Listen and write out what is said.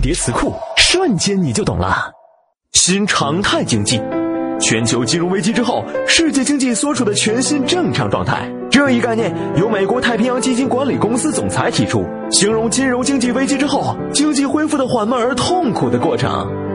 叠词库瞬间你就懂了。新常态经济全球金融危机之后世界经济所处的全新正常状态。这一概念由美国太平洋基金管理公司总裁提出形容金融经济危机之后经济恢复的缓慢而痛苦的过程。